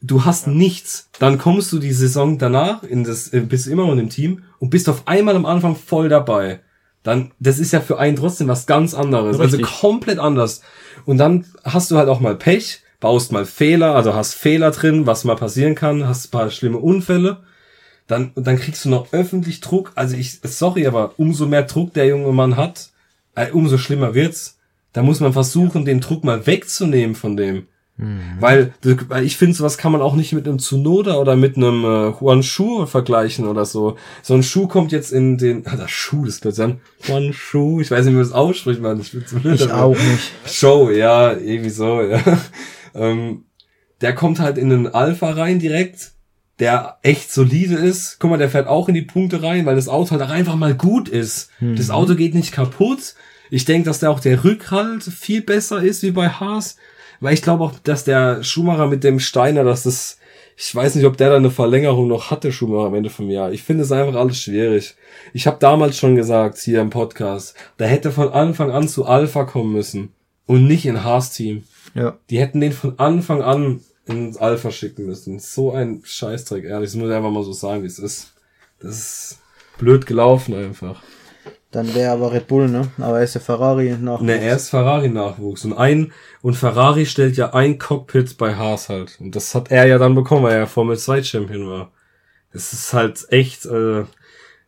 Speaker 2: Du hast nichts. Dann kommst du die Saison danach in das, äh, bist immer noch im Team und bist auf einmal am Anfang voll dabei. Dann, das ist ja für einen trotzdem was ganz anderes. Also Richtig. Also komplett anders. Und dann hast du halt auch mal Pech baust mal Fehler, also hast Fehler drin, was mal passieren kann, hast ein paar schlimme Unfälle, dann, dann kriegst du noch öffentlich Druck. Also ich, sorry, aber umso mehr Druck der junge Mann hat, äh, umso schlimmer wird's. Da muss man versuchen, den Druck mal wegzunehmen von dem. Mhm. Weil, weil ich finde, sowas kann man auch nicht mit einem Tsunoda oder mit einem äh, Juan Shu vergleichen oder so. So ein Schuh kommt jetzt in den, ah, das Schuh, das plötzlich an. Juan Shu, ich weiß nicht, wie man das ausspricht, man. Ich,
Speaker 3: ich auch nicht.
Speaker 2: Show, ja, irgendwie so, ja. Ähm, der kommt halt in den Alpha rein direkt, der echt solide ist. Guck mal, der fährt auch in die Punkte rein, weil das Auto halt einfach mal gut ist. Mhm. Das Auto geht nicht kaputt. Ich denke, dass der auch der Rückhalt viel besser ist wie bei Haas. Weil ich glaube auch, dass der Schumacher mit dem Steiner, dass das, ich weiß nicht, ob der da eine Verlängerung noch hatte, Schumacher am Ende vom Jahr. Ich finde es einfach alles schwierig. Ich habe damals schon gesagt, hier im Podcast, der hätte von Anfang an zu Alpha kommen müssen und nicht in Haas-Team. Ja. Die hätten den von Anfang an ins Alpha schicken müssen. So ein Scheißdreck, ehrlich. Das muss ich einfach mal so sagen, wie es ist. Das ist blöd gelaufen einfach.
Speaker 3: Dann wäre aber Red Bull, ne? Aber er ist ja Ferrari
Speaker 2: Nachwuchs. Ne, er ist Ferrari Nachwuchs. Und ein, und Ferrari stellt ja ein Cockpit bei Haas halt. Und das hat er ja dann bekommen, weil er ja Formel 2 Champion war. Das ist halt echt, äh,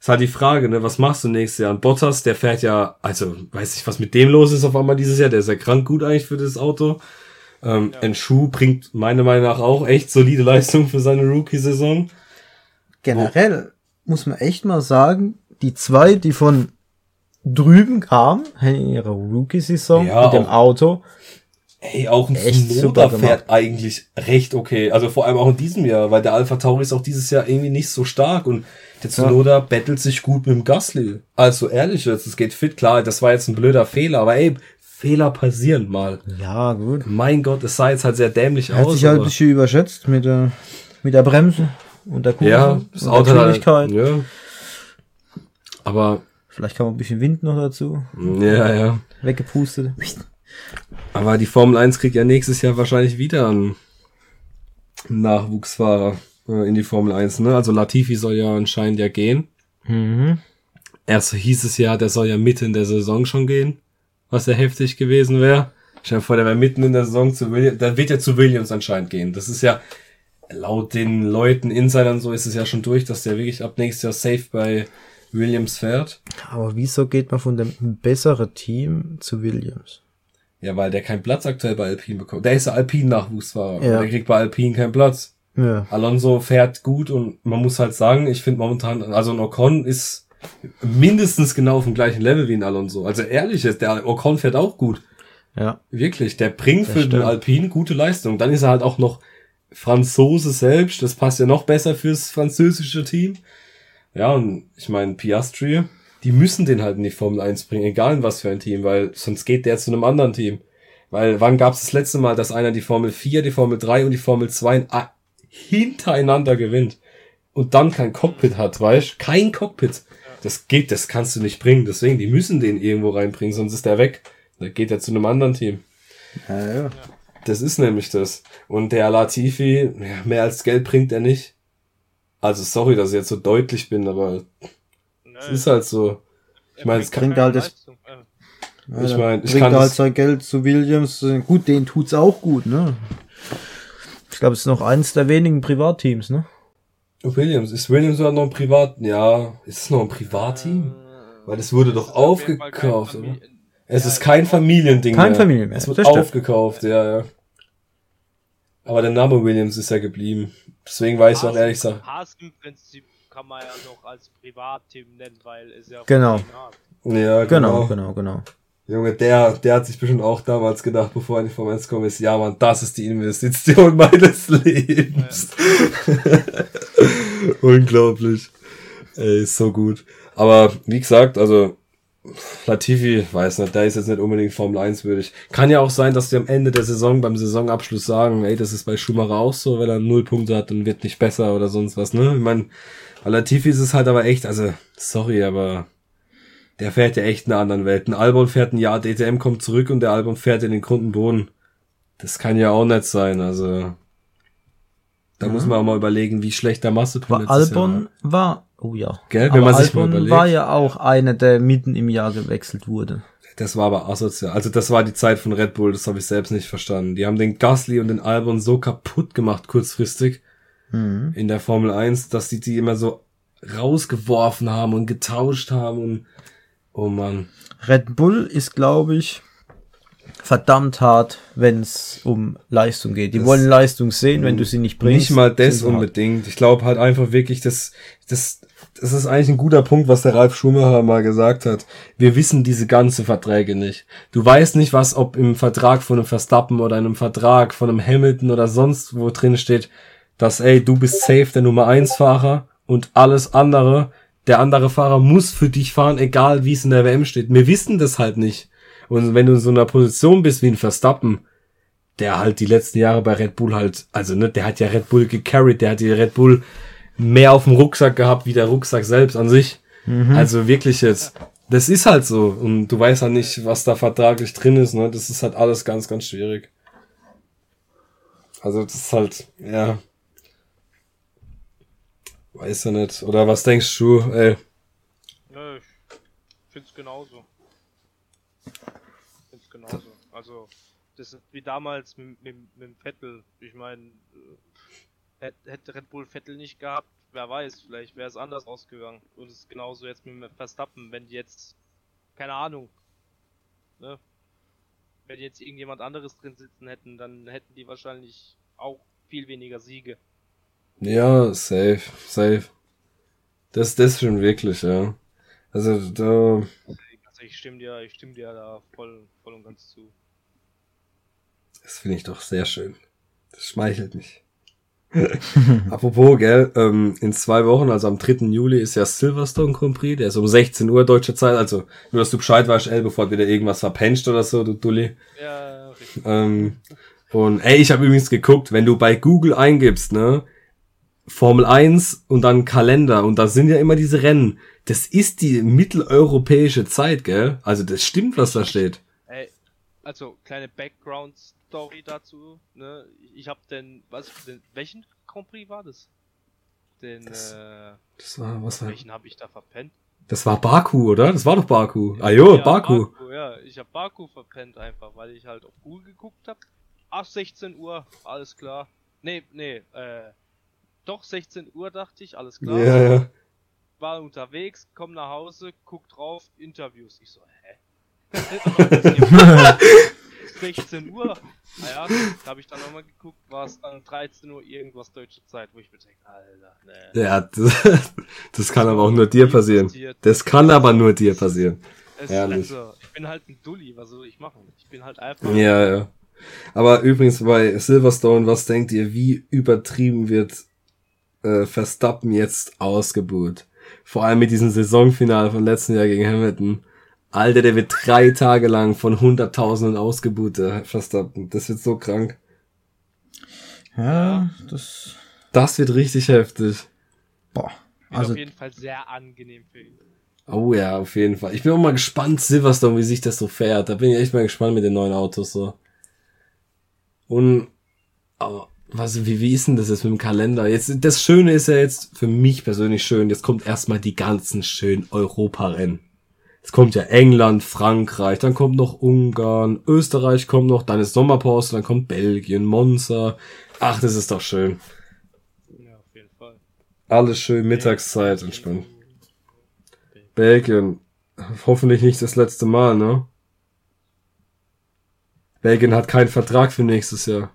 Speaker 2: ist halt die Frage, ne, was machst du nächstes Jahr? Und Bottas, der fährt ja, also, weiß ich, was mit dem los ist auf einmal dieses Jahr, der ist ja krank gut eigentlich für das Auto. Ähm, ja. Enshu bringt meiner Meinung nach auch echt solide Leistung für seine Rookie-Saison.
Speaker 3: Generell oh. muss man echt mal sagen, die zwei, die von drüben kamen, in ihrer Rookie-Saison ja, mit dem Auto,
Speaker 2: Ey, auch ein Tsunoda fährt eigentlich recht okay. Also vor allem auch in diesem Jahr, weil der Alpha Tauri ist auch dieses Jahr irgendwie nicht so stark und der Tsunoda ja. battelt sich gut mit dem Gasly. Also ehrlich jetzt, es geht fit, klar, das war jetzt ein blöder Fehler, aber ey, Fehler passieren mal.
Speaker 3: Ja, gut.
Speaker 2: Mein Gott, es sah jetzt halt sehr dämlich
Speaker 3: er aus. Hat sich halt ein bisschen überschätzt mit der, mit der Bremse und der
Speaker 2: Kurve. Ja, das Auto halt, ja. Aber.
Speaker 3: Vielleicht kann man ein bisschen Wind noch dazu.
Speaker 2: Ja, ja.
Speaker 3: Weggepustet. *laughs*
Speaker 2: Aber die Formel 1 kriegt ja nächstes Jahr wahrscheinlich wieder einen Nachwuchsfahrer äh, in die Formel 1. Ne? Also Latifi soll ja anscheinend ja gehen. Mhm. Erst hieß es ja, der soll ja mitten in der Saison schon gehen, was ja heftig gewesen wäre. Stell dir vor, der wäre mitten in der Saison zu Williams, da wird ja zu Williams anscheinend gehen. Das ist ja, laut den Leuten, Insidern so, ist es ja schon durch, dass der wirklich ab nächstes Jahr safe bei Williams fährt.
Speaker 3: Aber wieso geht man von dem besseren Team zu Williams?
Speaker 2: Ja, weil der keinen Platz aktuell bei Alpine bekommt. Der ist ja Alpine-Nachwuchsfahrer. Ja. Der kriegt bei Alpine keinen Platz. Ja. Alonso fährt gut und man muss halt sagen, ich finde momentan, also ein Ocon ist mindestens genau auf dem gleichen Level wie ein Alonso. Also ehrlich ist, der Ocon fährt auch gut. Ja. Wirklich, der bringt das für stimmt. den Alpine gute Leistung. Dann ist er halt auch noch Franzose selbst, das passt ja noch besser fürs französische Team. Ja, und ich meine, Piastri, die müssen den halt in die Formel 1 bringen, egal in was für ein Team, weil sonst geht der zu einem anderen Team. Weil wann gab es das letzte Mal, dass einer die Formel 4, die Formel 3 und die Formel 2 hintereinander gewinnt und dann kein Cockpit hat, weißt? Kein Cockpit. Das geht, das kannst du nicht bringen. Deswegen, die müssen den irgendwo reinbringen, sonst ist der weg. Da geht er zu einem anderen Team. Ja, ja. Das ist nämlich das. Und der Latifi, mehr als Geld bringt er nicht. Also sorry, dass ich jetzt so deutlich bin, aber es ist halt so. Ich meine, es
Speaker 3: bringt halt das. Ja, ich meine, ich bringt kann halt sein Geld zu Williams. Gut, den tut's auch gut, ne? Ich glaube, es ist noch eines der wenigen Privatteams, ne?
Speaker 2: Williams, ist Williams sogar noch ein Privat, ja, ist es noch ein Privatteam? Äh, Weil es wurde doch aufgekauft, oder? Es ist kein Familiending
Speaker 3: Kein Familien mehr.
Speaker 2: Es wird aufgekauft, ja, ja. Aber der Name Williams ist ja geblieben. Deswegen weiß ich auch ehrlich gesagt. Haas im Prinzip
Speaker 4: kann man ja noch als Privatteam nennen, weil es ja
Speaker 3: genau.
Speaker 2: Ja,
Speaker 3: genau. Genau, genau, genau.
Speaker 2: Junge, der, der hat sich bestimmt auch damals gedacht, bevor er in die Formel 1 gekommen ist, ja man, das ist die Investition *laughs* meines Lebens. Ja. *laughs* Unglaublich. Ey, ist so gut. Aber wie gesagt, also Latifi, weiß nicht, der ist jetzt nicht unbedingt Formel 1 würdig. Kann ja auch sein, dass die am Ende der Saison, beim Saisonabschluss sagen, ey, das ist bei Schumacher auch so, wenn er null Punkte hat, dann wird nicht besser oder sonst was, ne? Ich meine, Latifi ist es halt aber echt, also, sorry, aber der fährt ja echt in einer anderen Welt. Ein Albon fährt ein Jahr, DTM kommt zurück und der Albon fährt in den Kundenboden. Das kann ja auch nicht sein, also. Da ja. muss man auch mal überlegen, wie schlecht der Masse
Speaker 3: Albon war Oh ja.
Speaker 2: Gell, wenn aber man sich Albon mal überlegt.
Speaker 3: war ja auch einer, der mitten im Jahr gewechselt wurde.
Speaker 2: Das war aber asozial. Also das war die Zeit von Red Bull, das habe ich selbst nicht verstanden. Die haben den Gasly und den Albon so kaputt gemacht kurzfristig mhm. in der Formel 1, dass die die immer so rausgeworfen haben und getauscht haben und oh man.
Speaker 3: Red Bull ist, glaube ich, verdammt hart, wenn es um Leistung geht. Die das wollen Leistung sehen, wenn du sie nicht bringst.
Speaker 2: Nicht mal das unbedingt. Ich glaube halt einfach wirklich, dass das das ist eigentlich ein guter Punkt, was der Ralf Schumacher mal gesagt hat. Wir wissen diese ganzen Verträge nicht. Du weißt nicht, was, ob im Vertrag von einem Verstappen oder einem Vertrag von einem Hamilton oder sonst wo drin steht, dass, ey, du bist safe der Nummer 1 Fahrer und alles andere, der andere Fahrer muss für dich fahren, egal wie es in der WM steht. Wir wissen das halt nicht. Und wenn du in so einer Position bist wie ein Verstappen, der halt die letzten Jahre bei Red Bull halt, also ne, der hat ja Red Bull gecarried, der hat die Red Bull mehr auf dem Rucksack gehabt wie der Rucksack selbst an sich. Mhm. Also wirklich jetzt, das ist halt so. Und du weißt halt nicht, was da vertraglich drin ist, ne? Das ist halt alles ganz, ganz schwierig. Also das ist halt, ja. Weiß ja nicht. Oder was denkst du, ey?
Speaker 4: Nö, ich find's genauso. Find's genauso. Also, das ist wie damals mit, mit, mit dem Vettel. Ich meine, hätte Red Bull Vettel nicht gehabt, wer weiß, vielleicht wäre es anders ausgegangen. Und es ist genauso jetzt mit Verstappen, wenn die jetzt, keine Ahnung, ne? wenn jetzt irgendjemand anderes drin sitzen hätten, dann hätten die wahrscheinlich auch viel weniger Siege.
Speaker 2: Ja, safe, safe. Das, das schon wirklich, ja. Also da.
Speaker 4: Also ich stimme dir, ich stimme dir da voll, voll und ganz zu.
Speaker 2: Das finde ich doch sehr schön. Das schmeichelt mich. *laughs* Apropos, gell, ähm, in zwei Wochen, also am 3. Juli, ist ja Silverstone Grand Prix, der ist um 16 Uhr deutsche Zeit, also nur, dass du Bescheid weißt, ey, bevor du wieder irgendwas verpenst oder so, du Dulli.
Speaker 4: Ja, richtig.
Speaker 2: Ähm, und ey, ich habe übrigens geguckt, wenn du bei Google eingibst, ne, Formel 1 und dann Kalender und da sind ja immer diese Rennen. Das ist die mitteleuropäische Zeit, gell? Also das stimmt, was da steht.
Speaker 4: Ey, also kleine Background-Story dazu. Ne? Ich habe den, was, den, welchen Grand Prix war das? Den,
Speaker 2: Das-
Speaker 4: äh,
Speaker 2: Das war, was war,
Speaker 4: welchen habe ich da verpennt?
Speaker 2: das war Baku, oder? Das war doch Baku. Ah jo,
Speaker 4: Ja,
Speaker 2: Baku.
Speaker 4: Ja, ich habe Baku verpennt einfach, weil ich halt auf Google geguckt habe. Ach, 16 Uhr, alles klar. Nee, nee, äh, doch 16 Uhr dachte ich, alles klar.
Speaker 2: Ja, ja.
Speaker 4: War unterwegs, komm nach Hause, guck drauf, Interviews. Ich so, hä? *laughs* *laughs* 16 Uhr. Naja, da habe ich dann nochmal geguckt, war es dann 13 Uhr irgendwas deutsche Zeit, wo ich mir denke, Alter, ne.
Speaker 2: Ja, das, das kann aber auch nur dir passieren. Das kann aber nur dir passieren.
Speaker 4: Es,
Speaker 2: Herrlich.
Speaker 4: also, ich bin halt ein Dulli, was soll ich machen? Ich bin halt einfach.
Speaker 2: Ja, ja. Aber übrigens bei Silverstone, was denkt ihr, wie übertrieben wird äh, Verstappen jetzt ausgebuht? Vor allem mit diesem Saisonfinale von letzten Jahr gegen Hamilton. Alter, der wird drei Tage lang von Hunderttausenden ausgebuht, der Verstappen. Das wird so krank.
Speaker 3: Ja, das.
Speaker 2: Das wird richtig heftig.
Speaker 3: Boah.
Speaker 4: Wird
Speaker 3: Also,
Speaker 4: auf jeden Fall sehr angenehm für ihn.
Speaker 2: Oh ja, auf jeden Fall. Ich bin auch mal gespannt, Silverstone, wie sich das so fährt. Da bin ich echt mal gespannt mit den neuen Autos so. Und aber was, wie, wie ist denn das jetzt mit dem Kalender? Jetzt, das Schöne ist ja jetzt für mich persönlich schön. Jetzt kommt erstmal die ganzen schönen Europarennen. Jetzt kommt ja England, Frankreich, dann kommt noch Ungarn, Österreich kommt noch, dann ist Sommerpause, dann kommt Belgien, Monza. Ach, das ist doch schön.
Speaker 4: Ja, auf jeden Fall.
Speaker 2: Alles schön Mittagszeit entspannt. Belgien. Hoffentlich nicht das letzte Mal, ne? Belgien hat keinen Vertrag für nächstes Jahr.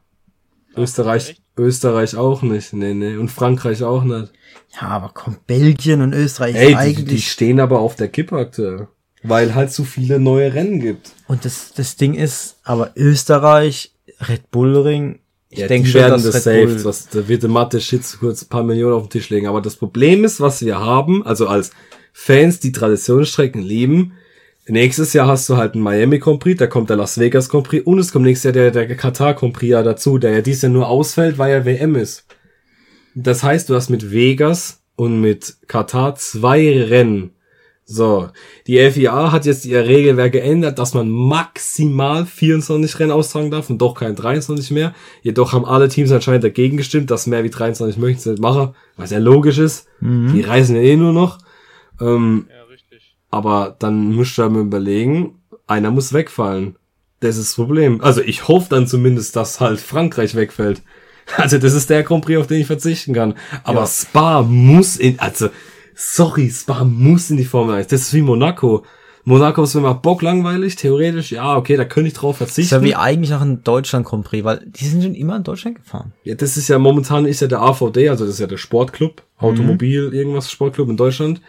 Speaker 2: Österreich,
Speaker 4: echt?
Speaker 2: Österreich auch nicht. Nee, nee. Und Frankreich auch nicht.
Speaker 3: ja, aber kommt Belgien und Österreich
Speaker 2: Ey, die, die
Speaker 3: eigentlich.
Speaker 2: stehen aber auf der Kippe aktuell. Weil halt zu viele neue Rennen gibt.
Speaker 3: und das, das Ding ist, aber Österreich, Red Bull Ring, ich
Speaker 2: ja,
Speaker 3: denke schon,
Speaker 2: werden das
Speaker 3: Red
Speaker 2: safe.
Speaker 3: Bull,
Speaker 2: Was, da wird der Mathe Shit kurz ein paar Millionen auf den Tisch legen. Aber das Problem ist, was wir haben, also als Fans, die Traditionsstrecken lieben, nächstes Jahr hast du halt einen Miami Grand Prix, da kommt der Las Vegas Grand Prix und es kommt nächstes Jahr der, der Katar Grand Prix ja dazu, der ja dieses Jahr nur ausfällt, weil ja WM ist. Das heißt, du hast mit Vegas und mit Katar zwei Rennen. So, die FIA hat jetzt ihr Regelwerk geändert, dass man maximal 24 Rennen austragen darf und doch kein 23 mehr. Jedoch haben alle Teams anscheinend dagegen gestimmt, dass mehr wie 23 möchten sie nicht machen, was ja logisch ist. Die reisen ja eh nur noch. Ähm,
Speaker 4: Ja, richtig.
Speaker 2: aber dann musst du ja mal überlegen, einer muss wegfallen. Das ist das Problem. Also ich hoffe dann zumindest, dass halt Frankreich wegfällt. *laughs* Also das ist der Grand Prix, auf den ich verzichten kann. Aber
Speaker 3: Ja.
Speaker 2: Spa muss in, also, sorry, Spa muss in die Formel 1. Das ist wie Monaco. Monaco ist mir mal bock langweilig, theoretisch, ja, okay, da könnte ich drauf
Speaker 3: ist
Speaker 2: verzichten.
Speaker 3: ja wie eigentlich noch ein Deutschland Grand Prix, weil die sind schon immer in Deutschland gefahren.
Speaker 2: Ja, das ist ja momentan ist ja der AVD, also das ist ja der Sportclub, Automobil, irgendwas Sportclub in Deutschland.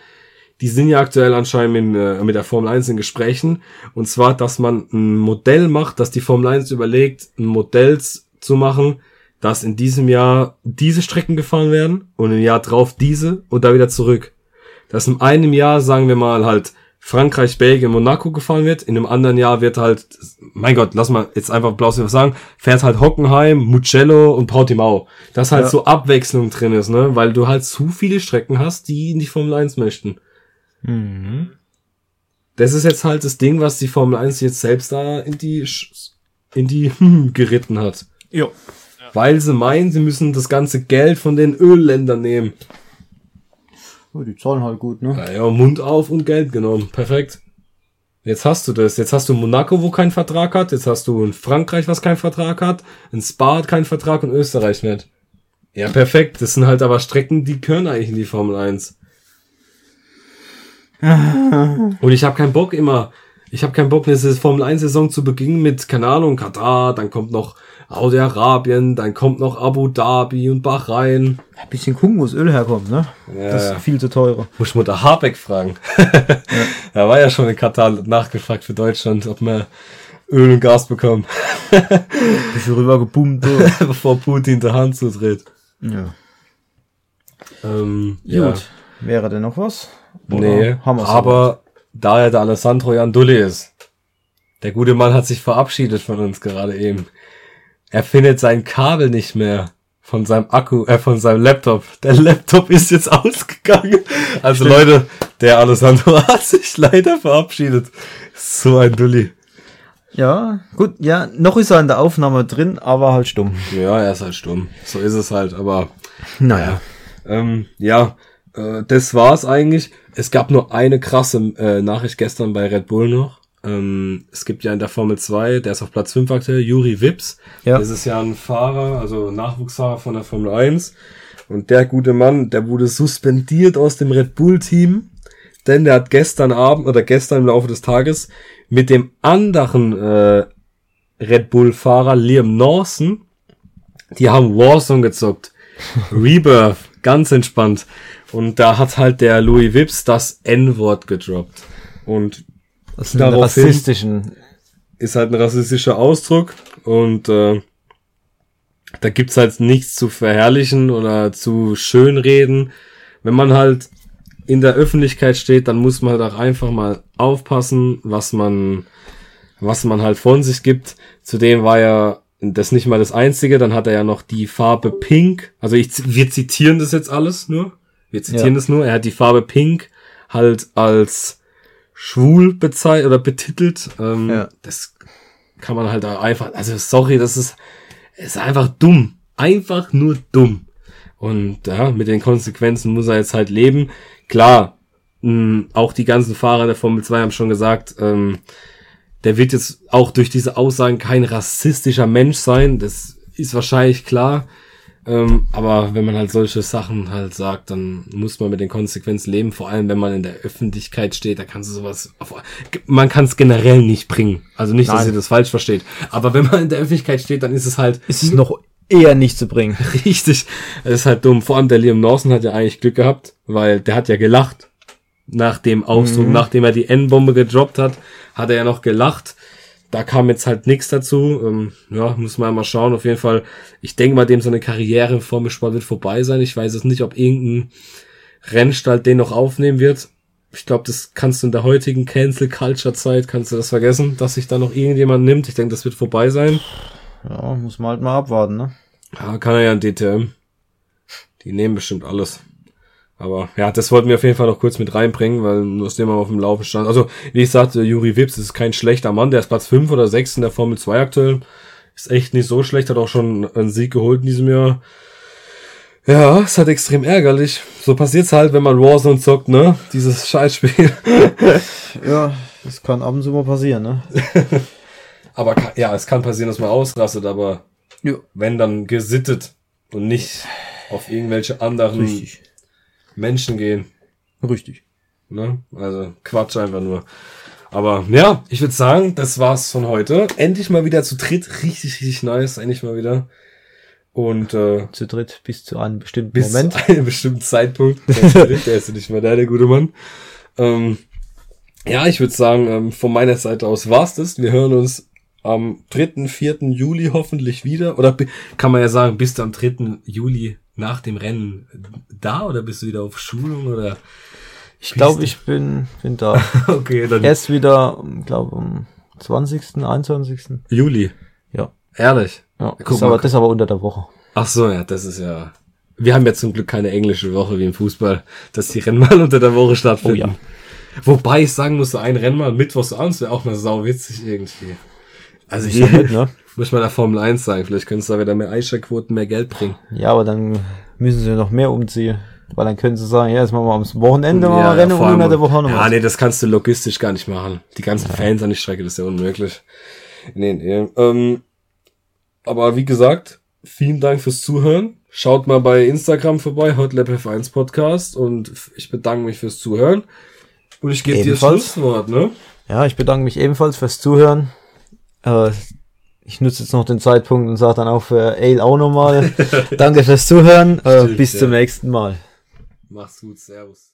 Speaker 2: Die sind ja aktuell anscheinend mit, äh, mit der Formel 1 in Gesprächen. Und zwar, dass man ein Modell macht, dass die Formel 1 überlegt, ein Modell zu machen, dass in diesem Jahr diese Strecken gefahren werden und im Jahr drauf diese und da wieder zurück. Dass in einem Jahr, sagen wir mal, halt Frankreich, Belgien, Monaco gefahren wird, in einem anderen Jahr wird halt, mein Gott, lass mal jetzt einfach bloß was sagen, fährt halt Hockenheim, Mugello und Portimao. Dass halt
Speaker 3: Ja.
Speaker 2: so Abwechslung drin ist, ne, weil du halt zu viele Strecken hast, die in die Formel 1 möchten. Das ist jetzt halt das Ding, was die Formel 1 jetzt selbst da in die, Sch- in die *laughs* geritten hat.
Speaker 3: Ja.
Speaker 2: Weil sie meinen, sie müssen das ganze Geld von den Ölländern nehmen.
Speaker 3: Oh, die zahlen halt gut, ne?
Speaker 2: Naja, Mund auf und Geld genommen. Perfekt. Jetzt hast du das. Jetzt hast du Monaco, wo keinen Vertrag hat. Jetzt hast du in Frankreich, was keinen Vertrag hat. In Spa hat keinen Vertrag und Österreich nicht. Ja, perfekt. Das sind halt aber Strecken, die können eigentlich in die Formel 1. *laughs* und ich habe keinen Bock immer Ich habe keinen Bock, eine Formel 1 Saison zu beginnen mit, keine Ahnung, Katar, dann kommt noch Saudi-Arabien, dann kommt noch Abu Dhabi und Bahrain.
Speaker 3: Ein bisschen gucken, wo das Öl herkommt, ne?
Speaker 2: Ja,
Speaker 3: das
Speaker 2: ja.
Speaker 3: ist viel zu teurer.
Speaker 2: Muss ich Mutter Habeck fragen. *laughs* Er war ja schon in Katar nachgefragt für Deutschland, ob wir Öl und Gas bekommen, *laughs*
Speaker 3: Bisschen rüber geboomt. So. *laughs*
Speaker 2: bevor Putin die Hand zudreht.
Speaker 3: ja.
Speaker 2: Ähm,
Speaker 3: Gut. Wäre denn noch was? Oder
Speaker 2: Nee, aber da er der Alessandro Jan Dulli ist, der gute Mann hat sich verabschiedet von uns gerade eben. Er findet sein Kabel nicht mehr von seinem Akku, äh, von seinem Laptop. Der Laptop *laughs* ist jetzt ausgegangen. Also Leute, der Alessandro *laughs* hat sich leider verabschiedet. So ein Dulli.
Speaker 3: Ja, gut, ja, noch ist er in der Aufnahme drin, aber halt stumm.
Speaker 2: Ja, er ist halt stumm. So ist es halt, aber
Speaker 3: Naja.
Speaker 2: Ähm, ja, äh, das war's eigentlich. Es gab nur eine krasse äh, Nachricht gestern bei Red Bull noch. Ähm, es gibt ja in der Formel 2, der ist auf Platz 5 aktuell, Juri Wips.
Speaker 3: Ja.
Speaker 2: Das ist ja ein Fahrer, also Nachwuchsfahrer von der Formel 1. Und der gute Mann, der wurde suspendiert aus dem Red Bull Team, denn der hat gestern Abend oder gestern im Laufe des Tages mit dem anderen äh, Red Bull Fahrer Liam Lawson, die haben Warzone gezockt. *laughs* Rebirth, ganz entspannt. Und da hat halt der Louis Wips das N-Wort gedroppt. Und
Speaker 3: Das sind
Speaker 2: Daraufhin-
Speaker 3: rassistischen.
Speaker 2: ist halt ein rassistischer Ausdruck und äh, da gibt's halt nichts zu verherrlichen oder zu schönreden. Wenn man halt in der Öffentlichkeit steht, dann muss man halt auch einfach mal aufpassen, was man, was man halt von sich gibt. Zudem war ja das nicht mal das Einzige, dann hat er ja noch die Farbe Pink. Also ich, wir zitieren das jetzt alles nur. Wir zitieren
Speaker 3: Ja.
Speaker 2: das nur. Er hat die Farbe Pink halt als schwul bezeichnet oder betitelt. Ähm,
Speaker 3: Ja.
Speaker 2: Das kann man halt einfach, also sorry, das ist, ist einfach dumm. Einfach nur dumm. Und ja, mit den Konsequenzen muss er jetzt halt leben. Klar, mh, auch die ganzen Fahrer der Formel 2 haben schon gesagt, ähm, der wird jetzt auch durch diese Aussagen kein rassistischer Mensch sein. Das ist wahrscheinlich klar. Ähm, aber wenn man halt solche Sachen halt sagt, dann muss man mit den Konsequenzen leben. Vor allem, wenn man in der Öffentlichkeit steht, da kannst du sowas, auf, man kann es generell nicht bringen. Also nicht, dass
Speaker 3: Nein.
Speaker 2: ihr das falsch versteht. Aber wenn man in der Öffentlichkeit steht, dann ist es halt
Speaker 3: Ist es noch eher nicht zu bringen. *laughs*
Speaker 2: richtig, es ist halt dumm. Vor allem der Liam Lawson hat ja eigentlich Glück gehabt, weil der hat ja gelacht. Nach dem Ausdruck, nachdem er die N-Bombe gedroppt hat, hat er ja noch gelacht. Da kam jetzt halt nichts dazu. Ähm, ja, muss man mal schauen. Auf jeden Fall, ich denke mal, dem so eine Karriere im Formelsport wird vorbei sein. Ich weiß es nicht, ob irgendein Rennstall den noch aufnehmen wird. Ich glaube, das kannst du in der heutigen Cancel Culture Zeit, kannst du das vergessen, dass sich da noch irgendjemand nimmt. Ich denke, das wird vorbei sein.
Speaker 3: Ja, muss man halt mal abwarten, ne?
Speaker 2: Ja, kann er ja in DTM. Die nehmen bestimmt alles. Aber ja, das wollten wir auf jeden Fall noch kurz mit reinbringen, weil nur aus dem wir auf dem Laufen stand. Also, wie ich sagte, Juri Wips ist kein schlechter Mann, der ist Platz 5 oder 6 in der Formel 2 aktuell. Ist echt nicht so schlecht, hat auch schon einen Sieg geholt in diesem Jahr. Ja, ist halt extrem ärgerlich. So passiert's halt, wenn man Warzone zockt, ne? Dieses *laughs* Scheißspiel.
Speaker 3: Ja, das kann ab und zu mal passieren, ne? *laughs*
Speaker 2: Aber ja, es kann passieren, dass man ausrastet, aber
Speaker 3: Ja.
Speaker 2: wenn dann gesittet und nicht auf irgendwelche anderen
Speaker 3: Richtig.
Speaker 2: Menschen gehen.
Speaker 3: Richtig.
Speaker 2: Ne? Also Quatsch einfach nur. Aber ja, ich würde sagen, das war's von heute. Endlich mal wieder zu dritt. Richtig, richtig nice. Endlich mal wieder. Und äh,
Speaker 3: Zu dritt bis zu einem bestimmten
Speaker 2: bis
Speaker 3: Moment.
Speaker 2: zu einem bestimmten Zeitpunkt. *laughs* Der ist ja nicht mehr da, der gute Mann. Ähm, ja, ich würde sagen, ähm, von meiner Seite aus war's das. Wir hören uns am 3., 4. Juli hoffentlich wieder. Oder kann man ja sagen, bist du am 3. Juli nach dem Rennen da oder bist du wieder auf Schulung oder?
Speaker 3: Ich glaube, ich bin, bin da. *laughs*
Speaker 2: Okay, dann
Speaker 3: Erst wieder, glaube um 20., 21.
Speaker 2: Juli.
Speaker 3: Ja.
Speaker 2: Ehrlich.
Speaker 3: Ja,
Speaker 2: Guck
Speaker 3: ist
Speaker 2: mal.
Speaker 3: aber, das ist aber unter der Woche.
Speaker 2: Ach so, ja, das ist ja. Wir haben ja zum Glück keine englische Woche wie im Fußball, dass die Rennen mal unter der Woche stattfinden.
Speaker 3: Oh ja.
Speaker 2: Wobei ich sagen muss, so ein Rennen mal mittwochs abends wäre auch mal sau witzig irgendwie. Also ich
Speaker 3: ja mit, ne?
Speaker 2: muss mal der Formel 1 sagen, vielleicht können es da wieder mehr Einschaltquoten, mehr Geld bringen.
Speaker 3: Ja, aber dann müssen sie noch mehr umziehen. Weil dann können sie sagen, ja, jetzt machen wir am Wochenende mal
Speaker 2: ja,
Speaker 3: Rennen und unter der Woche noch
Speaker 2: Ja,
Speaker 3: was.
Speaker 2: nee, das kannst du logistisch gar nicht machen. Die ganzen Fans an die Strecke, das ist ja unmöglich. Nee, nee. Ähm, aber wie gesagt, vielen Dank fürs Zuhören. Schaut mal bei Instagram vorbei, HotLabF1 Podcast und ich bedanke mich fürs Zuhören. Und ich gebe dir das. Schlusswort, ne?
Speaker 3: Ja, ich bedanke mich ebenfalls fürs Zuhören. Äh, ich nutze jetzt noch den Zeitpunkt und sage dann auch für Ale auch nochmal Danke fürs Zuhören. Äh, *laughs*
Speaker 2: Stimmt,
Speaker 3: bis
Speaker 2: ja.
Speaker 3: zum nächsten Mal.
Speaker 2: Mach's gut, servus.